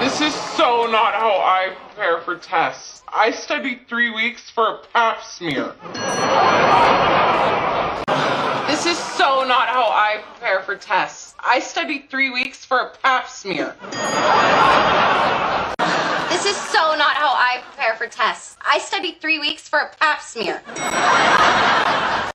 This is so not how I prepare for tests. I study three weeks for a pap smear. This is so not how I prepare for tests. I study three weeks for a pap smear. This is so not how I prepare for tests. I study three weeks for a pap smear.